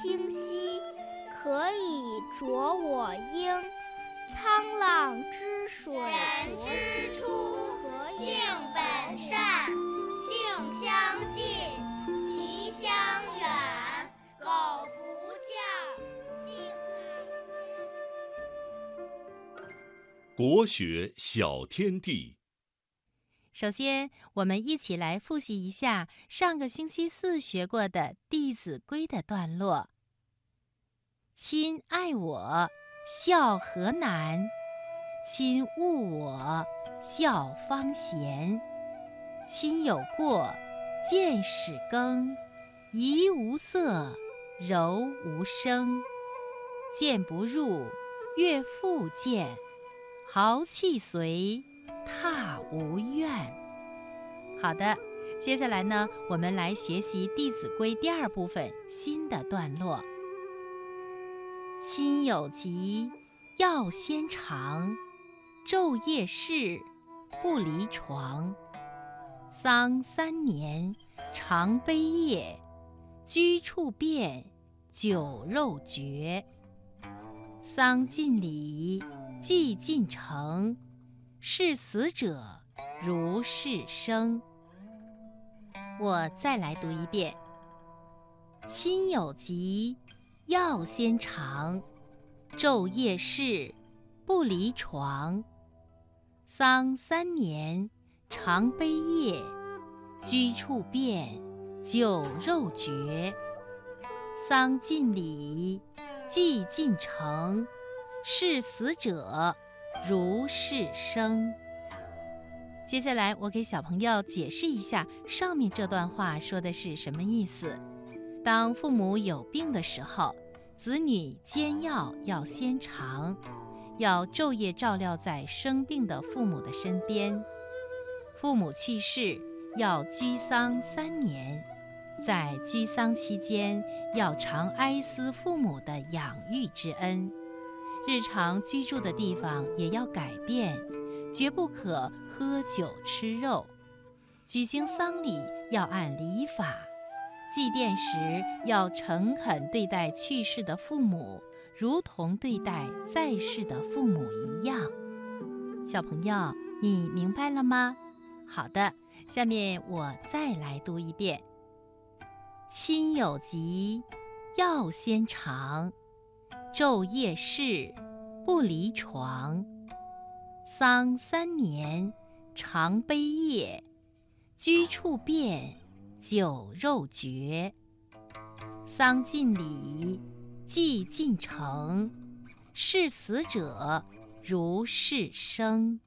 清晰可以濯我缨。沧浪之水人之初性本善性相近习相远苟不教性乃迁国学小天地。首先，我们一起来复习一下上个星期四学过的《弟子规》的段落：“亲爱我，孝何难；亲恶我，孝方贤。亲有过，见始更；怡无色，柔无声。谏不入，悦复谏；豪气随，无怨。”好的，接下来呢，我们来学习《弟子规》第二部分新的段落。亲有疾，要先尝；昼夜侍，不离床。丧三年，常悲咽；居处变，酒肉绝。丧尽礼，祭尽诚；事死者，如事生。我再来读一遍：亲有疾，要先尝；昼夜侍，不离床。丧三年，常悲咽；居处变，酒肉绝。丧尽礼，祭尽诚；事死者，如是生。接下来，我给小朋友解释一下上面这段话说的是什么意思。当父母有病的时候，子女煎药要先尝，要昼夜照料在生病的父母的身边。父母去世要居丧三年，在居丧期间要常哀思父母的养育之恩，日常居住的地方也要改变。绝不可喝酒吃肉，举行丧礼要按礼法，祭奠时要诚恳对待去世的父母，如同对待在世的父母一样。小朋友，你明白了吗？好的，下面我再来读一遍：亲有疾，要先尝；昼夜侍，不离床。丧三年，常悲咽；居处变，酒肉绝。丧尽礼，祭尽诚；事死者，如事生。